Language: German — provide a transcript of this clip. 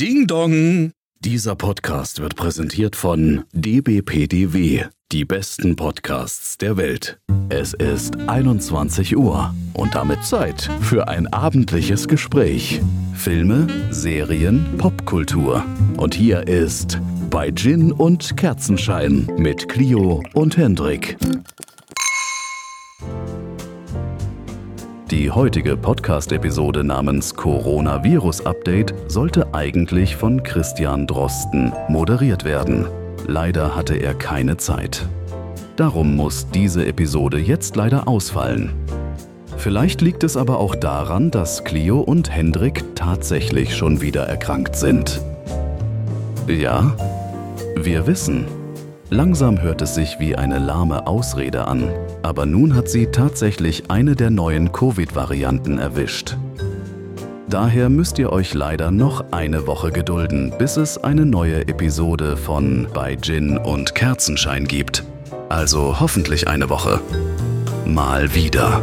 Ding Dong! Dieser Podcast wird präsentiert von dbpdw, die besten Podcasts der Welt. Es ist 21 Uhr und damit Zeit für ein abendliches Gespräch. Filme, Serien, Popkultur. Und hier ist bei Gin und Kerzenschein mit Clio und Hendrik. Die heutige Podcast-Episode namens Coronavirus Update sollte eigentlich von Christian Drosten moderiert werden. Leider hatte er keine Zeit. Darum muss diese Episode jetzt leider ausfallen. Vielleicht liegt es aber auch daran, dass Clio und Hendrik tatsächlich schon wieder erkrankt sind. Ja, wir wissen. Langsam hört es sich wie eine lahme Ausrede an, aber nun hat sie tatsächlich eine der neuen Covid-Varianten erwischt. Daher müsst ihr euch leider noch eine Woche gedulden, bis es eine neue Episode von Bei Gin und Kerzenschein gibt. Also hoffentlich eine Woche. Mal wieder.